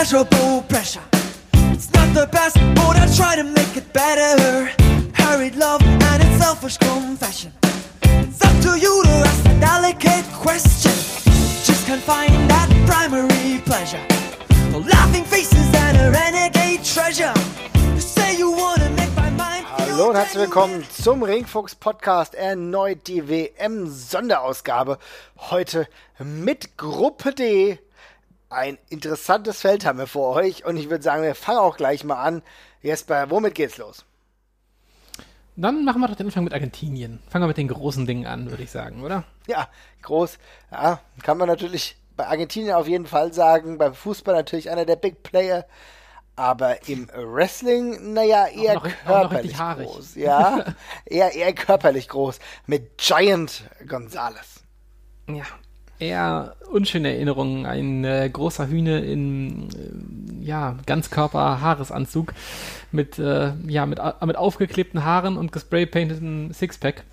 immeasurable pressure. It's not the best, but I try to make it better. Hurried love and its selfish confession. It's up to you to ask a delicate question. Just can't find that primary pleasure. Laughing faces and a renegade treasure. You say you wanna make my mind. Hallo und herzlich willkommen zum Ringfuchs Podcast. Erneut die WM Sonderausgabe. Heute mit Gruppe D. Ein interessantes Feld haben wir vor euch und ich würde sagen, wir fangen auch gleich mal an. Jesper, womit geht's los? Dann machen wir doch den Anfang mit Argentinien. Fangen wir mit den großen Dingen an, würde ich sagen, oder? Ja, groß. Ja, kann man natürlich bei Argentinien auf jeden Fall sagen. Beim Fußball natürlich einer der Big Player. Aber im Wrestling, naja, eher noch- körperlich groß. Ja, eher, eher körperlich groß. Mit Giant Gonzalez. Ja. Eher unschöne Erinnerungen. Ein äh, großer Hühne in äh, ja, Ganzkörper-Haaresanzug mit, äh, ja, mit, au- mit aufgeklebten Haaren und gespraypainteten Sixpack.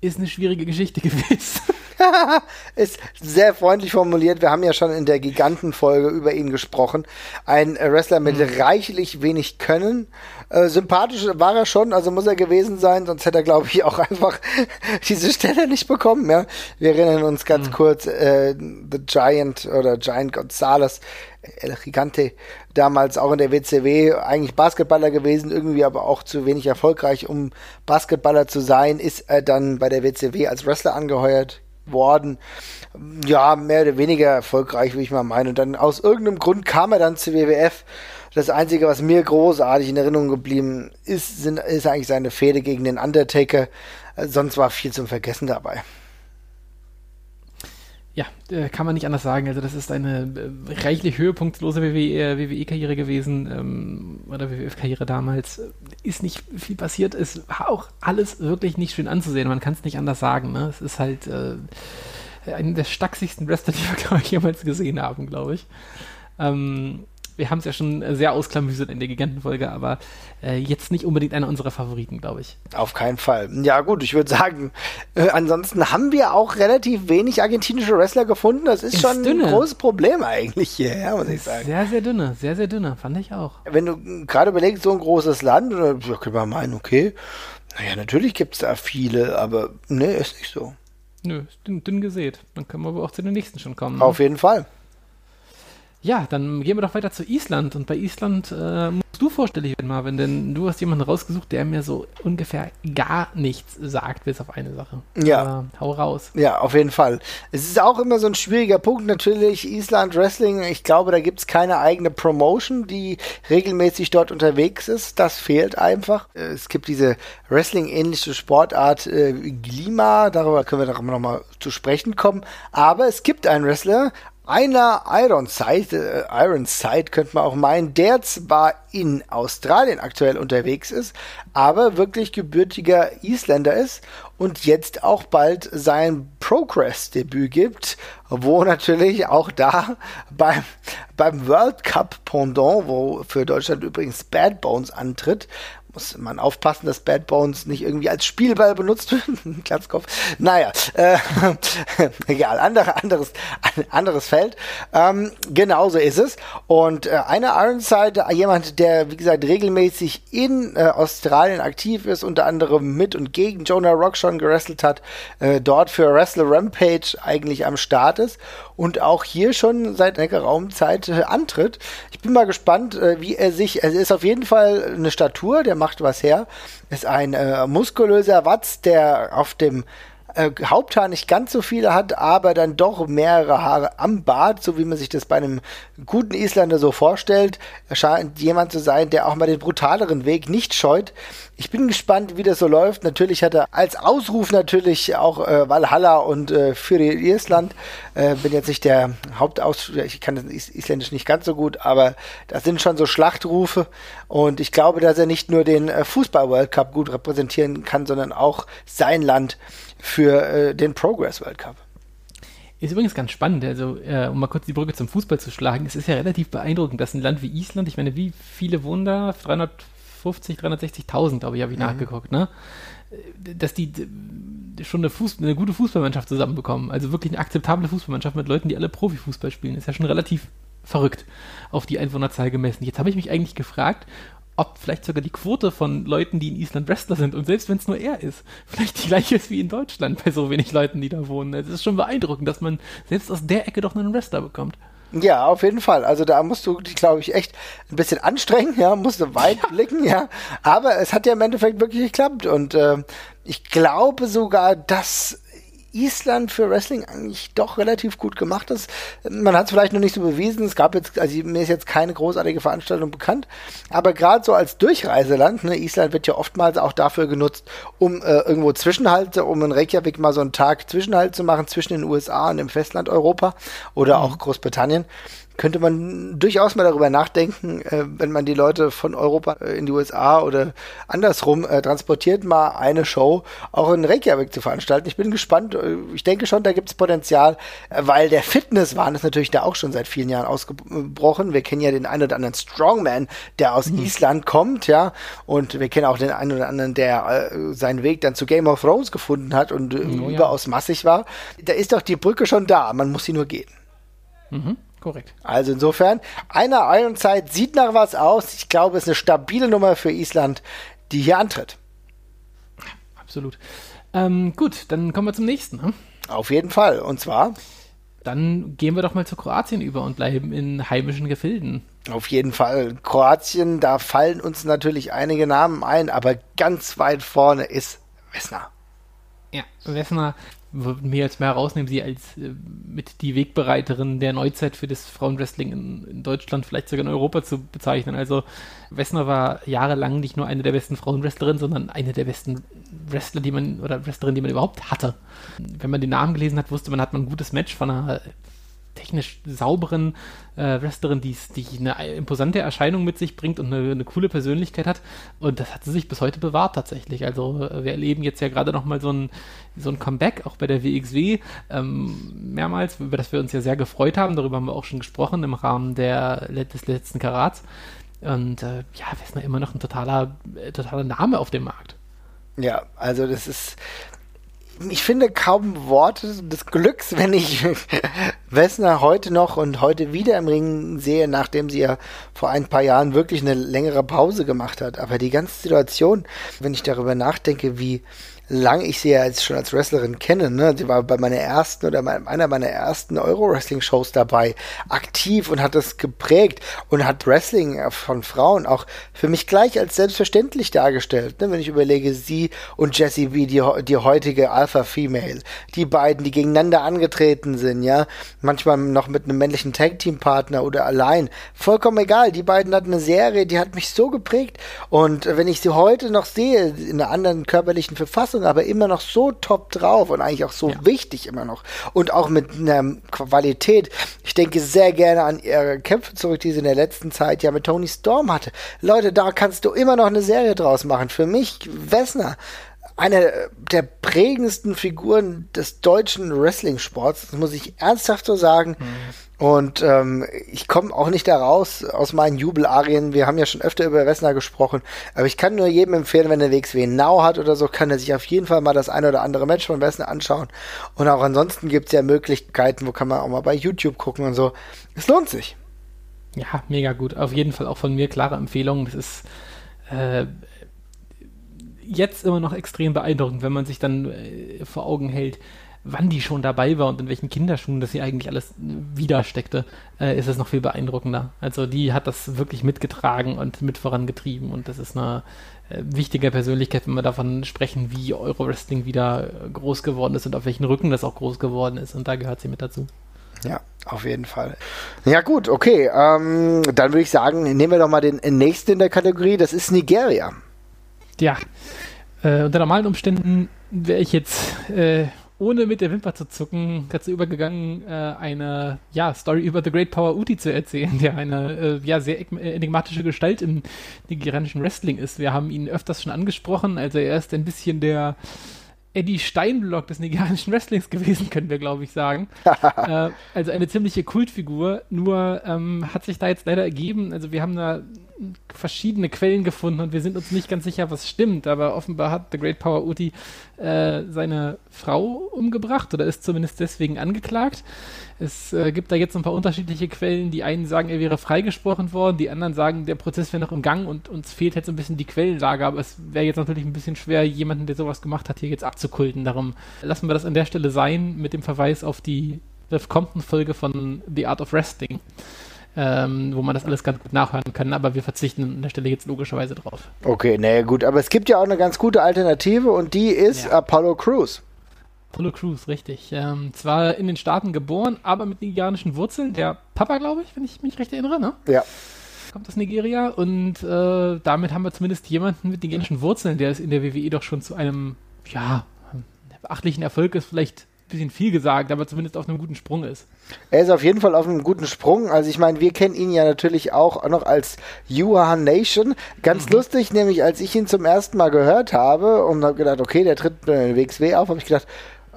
Ist eine schwierige Geschichte gewesen. Ist sehr freundlich formuliert. Wir haben ja schon in der Gigantenfolge über ihn gesprochen. Ein äh, Wrestler mit reichlich wenig Können. Äh, sympathisch war er schon, also muss er gewesen sein, sonst hätte er, glaube ich, auch einfach diese Stelle nicht bekommen. Ja? Wir erinnern uns ganz kurz, äh, The Giant oder Giant Gonzalez, El Gigante, damals auch in der WCW, eigentlich Basketballer gewesen, irgendwie aber auch zu wenig erfolgreich, um Basketballer zu sein, ist er dann bei der WCW als Wrestler angeheuert worden. Ja, mehr oder weniger erfolgreich, wie ich mal meine. Und dann aus irgendeinem Grund kam er dann zur WWF. Das Einzige, was mir großartig in Erinnerung geblieben ist, sind, ist eigentlich seine Fehde gegen den Undertaker. Sonst war viel zum Vergessen dabei. Ja, äh, kann man nicht anders sagen. Also das ist eine äh, reichlich höhepunktlose WWE WWE-Karriere gewesen ähm, oder WWF-Karriere damals. Ist nicht viel passiert. Es war auch alles wirklich nicht schön anzusehen. Man kann es nicht anders sagen. Ne? Es ist halt äh, einer der stachsigsten Wrestler, die wir glaub ich, jemals gesehen haben, glaube ich. Ähm, wir haben es ja schon äh, sehr ausklamüsert in der Gigantenfolge, aber äh, jetzt nicht unbedingt einer unserer Favoriten, glaube ich. Auf keinen Fall. Ja gut, ich würde sagen, äh, ansonsten haben wir auch relativ wenig argentinische Wrestler gefunden. Das ist, Ist schon dünne. ein großes Problem eigentlich hier, ja, muss ich sagen. Sehr, sehr dünne, sehr, sehr dünne, fand ich auch. wenn du gerade überlegst, so ein großes Land, oder ja, könnte man meinen, okay, naja, natürlich gibt es da viele, aber nee, ist nicht so. Nö, ist dünn, dünn gesät. Dann können wir aber auch zu den nächsten schon kommen. ne? Auf jeden Fall. Ja, dann gehen wir doch weiter zu Island. Und bei Island äh, musst du vorstellig werden, Marvin, denn du hast jemanden rausgesucht, der mir so ungefähr gar nichts sagt, bis auf eine Sache. Ja. Aber hau raus. Ja, auf jeden Fall. Es ist auch immer so ein schwieriger Punkt, natürlich, Island Wrestling, ich glaube, da gibt es keine eigene Promotion, die regelmäßig dort unterwegs ist. Das fehlt einfach. Es gibt diese Wrestling-ähnliche Sportart äh, Glima, darüber können wir doch nochmal zu sprechen kommen. Aber es gibt einen Wrestler, einer Ironside, äh, Ironside könnte man auch meinen, der zwar in Australien aktuell unterwegs ist, aber wirklich gebürtiger Isländer ist und jetzt auch bald sein Progress-Debüt gibt, wo natürlich auch da beim, beim World Cup Pendant, wo für Deutschland übrigens Bad Bones antritt, muss man aufpassen, dass Bad Bones nicht irgendwie als Spielball benutzt wird. Glatzkopf. Naja, äh, egal, andere, anderes, anderes Feld. Ähm, genauso ist es. Und äh, einer Ironside, jemand, der, wie gesagt, regelmäßig in äh, Australien aktiv ist, unter anderem mit und gegen Jonah Rock schon gewrestelt hat, äh, dort für Wrestle Rampage eigentlich am Start ist und auch hier schon seit einer geraumen Zeit äh, antritt. Ich bin mal gespannt, äh, wie er sich, er ist auf jeden Fall eine Statur, der macht was her, ist ein äh, muskulöser Watz, der auf dem äh, Haupthaar nicht ganz so viele hat, aber dann doch mehrere Haare am Bart, so wie man sich das bei einem guten Isländer so vorstellt. Scheint jemand zu sein, der auch mal den brutaleren Weg nicht scheut. Ich bin gespannt, wie das so läuft. Natürlich hat er als Ausruf natürlich auch äh, Valhalla und äh, für Island. Äh, bin jetzt nicht der Hauptaus, ich kann das Is Isländisch nicht ganz so gut, aber das sind schon so Schlachtrufe. Und ich glaube, dass er nicht nur den äh, Fußball-World Cup gut repräsentieren kann, sondern auch sein Land für äh, den Progress World Cup. Ist übrigens ganz spannend, also äh, um mal kurz die Brücke zum Fußball zu schlagen, es ist ja relativ beeindruckend, dass ein Land wie Island, ich meine, wie viele wohnen da? 350, 360.000, glaube ich, habe ich nachgeguckt, ne? Dass die schon eine, Fuß eine gute Fußballmannschaft zusammenbekommen. Also wirklich eine akzeptable Fußballmannschaft mit Leuten, die alle Profifußball spielen. Ist ja schon relativ verrückt auf die Einwohnerzahl gemessen. Jetzt habe ich mich eigentlich gefragt, ob vielleicht sogar die Quote von Leuten, die in Island Wrestler sind, und selbst wenn es nur er ist, vielleicht die gleiche ist wie in Deutschland bei so wenig Leuten, die da wohnen. Es ist schon beeindruckend, dass man selbst aus der Ecke doch einen Wrestler bekommt. Ja, auf jeden Fall. Also da musst du dich, glaube ich, echt ein bisschen anstrengen, ja, musst du weit ja. blicken, ja. Aber es hat ja im Endeffekt wirklich geklappt und äh, ich glaube sogar, dass Island für Wrestling eigentlich doch relativ gut gemacht ist. Man hat es vielleicht noch nicht so bewiesen. Es gab jetzt, also mir ist jetzt keine großartige Veranstaltung bekannt, aber gerade so als Durchreiseland, ne, Island wird ja oftmals auch dafür genutzt, um äh, irgendwo Zwischenhalte, um in Reykjavik mal so einen Tag Zwischenhalt zu machen zwischen den USA und dem Festland Europa oder mhm. auch Großbritannien könnte man durchaus mal darüber nachdenken, äh, wenn man die Leute von Europa äh, in die USA oder andersrum äh, transportiert, mal eine Show auch in Reykjavik zu veranstalten. Ich bin gespannt. Äh, ich denke schon, da gibt es Potenzial, äh, weil der Fitnesswahn ist natürlich da auch schon seit vielen Jahren ausgebrochen. Wir kennen ja den einen oder anderen Strongman, der aus mhm. Island kommt, ja, und wir kennen auch den einen oder anderen, der äh, seinen Weg dann zu Game of Thrones gefunden hat und oh, überaus ja. massig war. Da ist doch die Brücke schon da, man muss sie nur gehen. Mhm. Korrekt. Also insofern, eine Ironside sieht nach was aus. Ich glaube, es ist eine stabile Nummer für Island, die hier antritt. Absolut. Ähm, gut, dann kommen wir zum nächsten. Ne? Auf jeden Fall. Und zwar? Dann gehen wir doch mal zu Kroatien über und bleiben in heimischen Gefilden. Auf jeden Fall. Kroatien, da fallen uns natürlich einige Namen ein, aber ganz weit vorne ist Wessner. Ja, Wessner mehr als mehr herausnehmen, sie als äh, mit die Wegbereiterin der Neuzeit für das Frauenwrestling in, in, Deutschland, vielleicht sogar in Europa zu bezeichnen. Also Wessner war jahrelang nicht nur eine der besten Frauenwrestlerinnen, sondern eine der besten Wrestler, die man oder Wrestlerinnen, die man überhaupt hatte. Wenn man den Namen gelesen hat, wusste man, hat man ein gutes Match von einer technisch sauberen äh, Wrestlerin, die, eine imposante Erscheinung mit sich bringt und eine, eine, coole Persönlichkeit hat. Und das hat sie sich bis heute bewahrt tatsächlich. Also äh, wir erleben jetzt ja gerade nochmal so ein, so ein Comeback, auch bei der WXW, ähm, mehrmals, über das wir uns ja sehr gefreut haben. Darüber haben wir auch schon gesprochen im Rahmen der, des letzten Karats. Und äh, ja, Wessner immer noch ein totaler, äh, totaler Name auf dem Markt. Ja, also das ist, ich finde kaum Worte des Glücks, wenn ich Wessner heute noch und heute wieder im Ring sehe, nachdem sie ja vor ein paar Jahren wirklich eine längere Pause gemacht hat. Aber die ganze Situation, wenn ich darüber nachdenke, wie lang ich sie ja jetzt schon als Wrestlerin kenne. Ne? Sie war bei meiner ersten oder einer meiner ersten Euro-Wrestling-Shows dabei, aktiv und hat das geprägt und hat Wrestling von Frauen auch für mich gleich als selbstverständlich dargestellt. Ne? Wenn ich überlege, sie und Jessie wie die, die heutige Alpha-Female, die beiden, die gegeneinander angetreten sind, ja, manchmal noch mit einem männlichen Tag-Team-Partner oder allein, vollkommen egal. Die beiden hatten eine Serie, die hat mich so geprägt und wenn ich sie heute noch sehe, in einer anderen körperlichen Verfassung, Leistung, aber immer noch so top drauf und eigentlich auch so ja. wichtig immer noch. Und auch mit einer Qualität. Ich denke sehr gerne an ihre Kämpfe zurück, die sie in der letzten Zeit ja mit Tony Storm hatte. Leute, da kannst du immer noch eine Serie draus machen. Für mich, Wessner, eine der prägendsten Figuren des deutschen Wrestling-Sports, das muss ich ernsthaft so sagen. Mhm. Und ähm, ich komme auch nicht da raus aus meinen Jubelarien. Wir haben ja schon öfter über Wessner gesprochen. Aber ich kann nur jedem empfehlen, wenn er WXW Now hat oder so, kann er sich auf jeden Fall mal das eine oder andere Match von Wessner anschauen. Und auch ansonsten gibt es ja Möglichkeiten, wo kann man auch mal bei YouTube gucken und so. Es lohnt sich. Ja, mega gut. Auf jeden Fall auch von mir klare Empfehlung. Das ist äh, jetzt immer noch extrem beeindruckend, wenn man sich dann äh, vor Augen hält, wann die schon dabei war und in welchen Kinderschuhen das sie eigentlich alles widersteckte, äh, ist es noch viel beeindruckender. Also die hat das wirklich mitgetragen und mit vorangetrieben und das ist eine äh, wichtige Persönlichkeit, wenn wir davon sprechen, wie Euro-Wrestling wieder groß geworden ist und auf welchen Rücken das auch groß geworden ist und da gehört sie mit dazu. Ja, auf jeden Fall. Ja gut, okay. Ähm, dann würde ich sagen, nehmen wir doch mal den nächsten in der Kategorie. Das ist Nigeria. Ja, äh, unter normalen Umständen wäre ich jetzt äh, ohne mit der Wimper zu zucken, dazu übergegangen, äh, eine ja, Story über The Great Power Uti zu erzählen, der eine äh, ja, sehr enigmatische Gestalt im nigerianischen Wrestling ist. Wir haben ihn öfters schon angesprochen, also er ist ein bisschen der Eddie Steinblock des nigerianischen Wrestlings gewesen, können wir, glaube ich, sagen. äh, also eine ziemliche Kultfigur, nur ähm, hat sich da jetzt leider ergeben, also wir haben da verschiedene Quellen gefunden und wir sind uns nicht ganz sicher, was stimmt, aber offenbar hat The Great Power Uti äh, seine Frau umgebracht oder ist zumindest deswegen angeklagt. Es äh, gibt da jetzt ein paar unterschiedliche Quellen. Die einen sagen, er wäre freigesprochen worden, die anderen sagen, der Prozess wäre noch im Gang und uns fehlt jetzt ein bisschen die Quellenlage. Aber es wäre jetzt natürlich ein bisschen schwer, jemanden, der sowas gemacht hat, hier jetzt abzukulten. Darum lassen wir das an der Stelle sein mit dem Verweis auf die Compton-Folge von The Art of Resting ähm, wo man das alles ganz gut nachhören kann, aber wir verzichten an der Stelle jetzt logischerweise drauf. Okay, naja, gut, aber es gibt ja auch eine ganz gute Alternative und die ist ja. Apollo Crews. Apollo Crews, richtig. Ähm, zwar in den Staaten geboren, aber mit nigerianischen Wurzeln. Der Papa, glaube ich, wenn ich mich recht erinnere, ne? Ja. Kommt aus Nigeria und äh, damit haben wir zumindest jemanden mit nigerianischen Wurzeln, der es in der WWE doch schon zu einem, ja, beachtlichen Erfolg ist, vielleicht bisschen viel gesagt, aber zumindest auf einem guten Sprung ist. Er ist auf jeden Fall auf einem guten Sprung. Also ich meine, wir kennen ihn ja natürlich auch noch als Yuan Nation. Ganz mhm. lustig, nämlich als ich ihn zum ersten Mal gehört habe und habe gedacht, okay, der tritt in WXW auf, habe ich gedacht,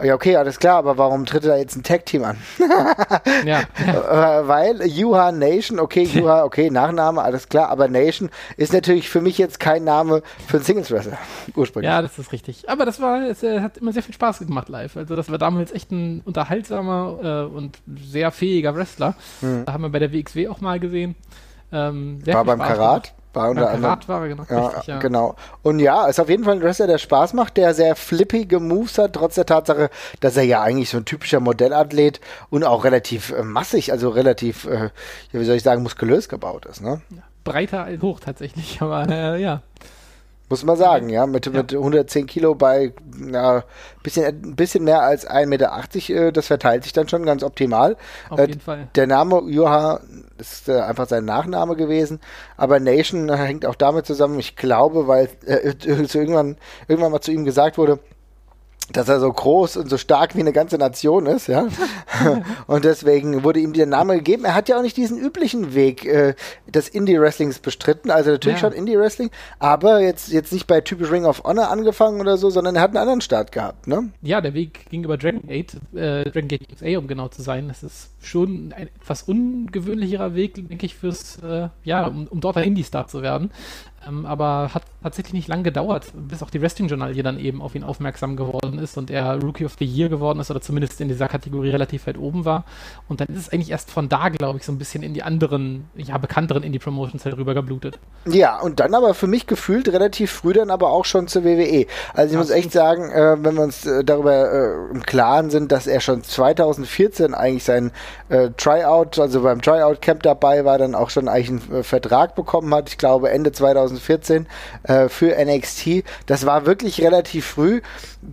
ja, okay, alles klar, aber warum tritt er jetzt ein Tag-Team an? ja, weil Yuha Nation, okay, Yuha, okay, Nachname, alles klar, aber Nation ist natürlich für mich jetzt kein Name für einen Singles-Wrestler, ursprünglich. Ja, das ist richtig. Aber das war, es äh, hat immer sehr viel Spaß gemacht live. Also das war damals echt ein unterhaltsamer äh, und sehr fähiger Wrestler. Hm. Da haben wir bei der WXW auch mal gesehen. Ähm, war beim Spaß Karat? Gemacht. War unter anderem. Genau. Ja, richtig, ja. genau. Und ja, ist auf jeden Fall ein Wrestler, der Spaß macht, der sehr flippige Moves hat, trotz der Tatsache, dass er ja eigentlich so ein typischer Modellathlet und auch relativ äh, massig, also relativ, äh, wie soll ich sagen, muskulös gebaut ist. Ne? Ja, breiter als hoch tatsächlich, aber äh, ja. Muss man sagen, ja, mit, ja. mit 110 Kilo bei ja, bisschen, ein bisschen mehr als 1,80 Meter, äh, das verteilt sich dann schon ganz optimal. Auf äh, jeden Fall. Der Name Joha ist äh, einfach sein Nachname gewesen, aber Nation hängt auch damit zusammen, ich glaube, weil äh, irgendwann, irgendwann mal zu ihm gesagt wurde, dass er so groß und so stark wie eine ganze Nation ist, ja. und deswegen wurde ihm der Name gegeben. Er hat ja auch nicht diesen üblichen Weg äh, des Indie-Wrestlings bestritten, also natürlich ja. schon Indie-Wrestling, aber jetzt, jetzt nicht bei typisch Ring of Honor angefangen oder so, sondern er hat einen anderen Start gehabt, ne? Ja, der Weg ging über Dragon Gate, äh, Dragon Gate USA, um genau zu sein. Das ist schon ein etwas ungewöhnlicherer Weg, denke ich, fürs, äh, ja, um, um dort ein Indie-Star zu werden. Ähm, aber hat tatsächlich nicht lang gedauert, bis auch die Wrestling-Journalie dann eben auf ihn aufmerksam geworden ist und er Rookie of the Year geworden ist oder zumindest in dieser Kategorie relativ weit oben war. Und dann ist es eigentlich erst von da, glaube ich, so ein bisschen in die anderen, ja, bekannteren Indie-Promotions halt rübergeblutet. Ja, und dann aber für mich gefühlt relativ früh dann aber auch schon zur WWE. Also ich muss echt sagen, äh, wenn wir uns äh, darüber äh, im Klaren sind, dass er schon 2014 eigentlich sein äh, Tryout, also beim Tryout-Camp dabei war, dann auch schon eigentlich einen äh, Vertrag bekommen hat. Ich glaube Ende 2014 2014 äh, für NXT. Das war wirklich relativ früh.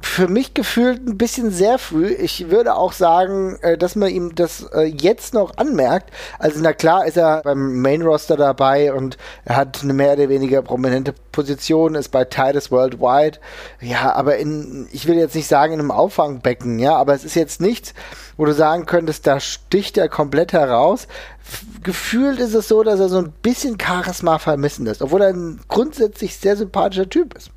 Für mich gefühlt ein bisschen sehr früh. Ich würde auch sagen, äh, dass man ihm das äh, jetzt noch anmerkt. Also na klar ist er beim Main Roster dabei und er hat eine mehr oder weniger prominente Position, ist bei Titus Worldwide. Ja, aber in, ich will jetzt nicht sagen in einem Auffangbecken, ja, aber es ist jetzt nichts, wo du sagen könntest, da sticht er komplett heraus. Gefühlt ist es so, dass er so ein bisschen Charisma vermissen ist, obwohl er ein grundsätzlich sehr sympathischer Typ ist.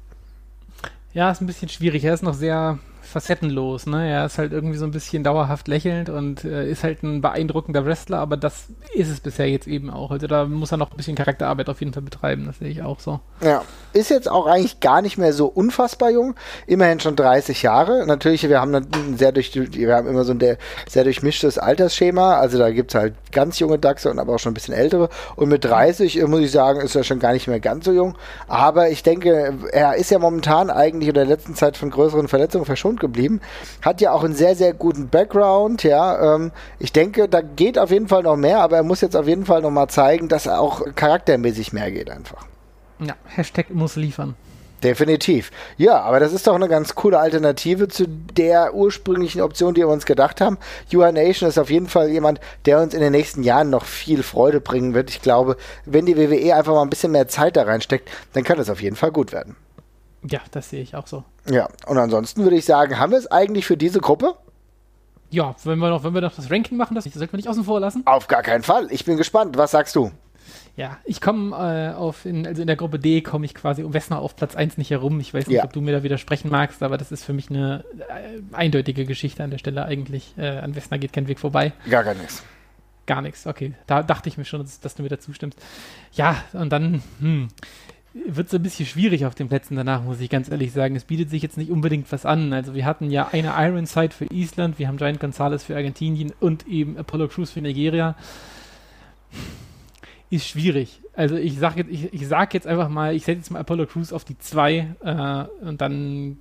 Ja, ist ein bisschen schwierig. Er ist noch sehr facettenlos. Ne? Er ist halt irgendwie so ein bisschen dauerhaft lächelnd und äh, ist halt ein beeindruckender Wrestler, aber das ist es bisher jetzt eben auch. Also da muss er noch ein bisschen Charakterarbeit auf jeden Fall betreiben, das sehe ich auch so. Ja, ist jetzt auch eigentlich gar nicht mehr so unfassbar jung, immerhin schon 30 Jahre. Natürlich, wir haben ein sehr durch, wir haben immer so ein sehr durchmischtes Altersschema, also da gibt es halt ganz junge Dachse und aber auch schon ein bisschen ältere und mit 30, äh, muss ich sagen, ist er schon gar nicht mehr ganz so jung, aber ich denke, er ist ja momentan eigentlich in der letzten Zeit von größeren Verletzungen verschont geblieben. Hat ja auch einen sehr, sehr guten Background, ja. Ähm, ich denke, da geht auf jeden Fall noch mehr, aber er muss jetzt auf jeden Fall noch mal zeigen, dass er auch charaktermäßig mehr geht einfach. Ja, Hashtag muss liefern. Definitiv. Ja, aber das ist doch eine ganz coole Alternative zu der ursprünglichen Option, die wir uns gedacht haben. UA Nation ist auf jeden Fall jemand, der uns in den nächsten Jahren noch viel Freude bringen wird. Ich glaube, wenn die WWE einfach mal ein bisschen mehr Zeit da reinsteckt, dann kann es auf jeden Fall gut werden. Ja, das sehe ich auch so. Ja, und ansonsten würde ich sagen, haben wir es eigentlich für diese Gruppe? Ja, wenn wir noch, wenn wir noch das Ranking machen, das sollten wir nicht außen vor lassen. Auf gar keinen Fall. Ich bin gespannt. Was sagst du? Ja, ich komme äh, auf, in, also in der Gruppe D komme ich quasi um Wessner auf Platz 1 nicht herum. Ich weiß nicht, ja. ob du mir da widersprechen magst, aber das ist für mich eine äh, eindeutige Geschichte an der Stelle eigentlich. Äh, an Wessner geht kein Weg vorbei. Gar, gar nichts. Gar nichts, okay. Da dachte ich mir schon, dass, dass du mir dazu stimmst. Ja, und dann, hm, wird so ein bisschen schwierig auf den Plätzen danach, muss ich ganz ehrlich sagen. Es bietet sich jetzt nicht unbedingt was an. Also wir hatten ja eine Ironside für Island, wir haben Giant Gonzalez für Argentinien und eben Apollo Crews für Nigeria. Ist schwierig. Also ich sag jetzt, ich, ich sag jetzt einfach mal, ich setze jetzt mal Apollo Crews auf die 2 äh, und dann,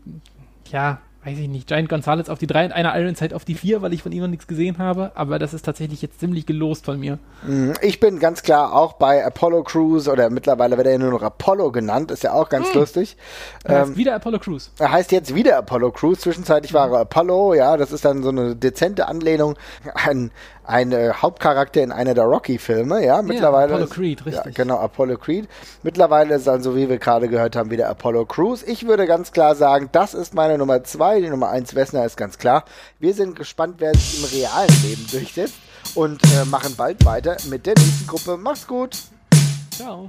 ja, weiß ich nicht, Giant Gonzalez auf die 3 und einer Ironside auf die 4, weil ich von ihm noch nichts gesehen habe. Aber das ist tatsächlich jetzt ziemlich gelost von mir. Mhm. Ich bin ganz klar auch bei Apollo Crews oder mittlerweile wird er ja nur noch Apollo genannt, ist ja auch ganz hm. lustig. Er heißt ähm, wieder Apollo Crews. Er heißt jetzt wieder Apollo Crews. Zwischenzeitlich war er Apollo, ja, das ist dann so eine dezente Anlehnung an ein äh, Hauptcharakter in einer der Rocky-Filme, ja, mittlerweile. Ja, Apollo Creed, richtig. Ja, genau, Apollo Creed. Mittlerweile ist dann, so wie wir gerade gehört haben, wieder Apollo Crews. Ich würde ganz klar sagen, das ist meine Nummer zwei. Die Nummer eins Wessner ist ganz klar. Wir sind gespannt, wer sich im realen Leben durchsetzt und äh, machen bald weiter mit der nächsten Gruppe. Macht's gut. Ciao.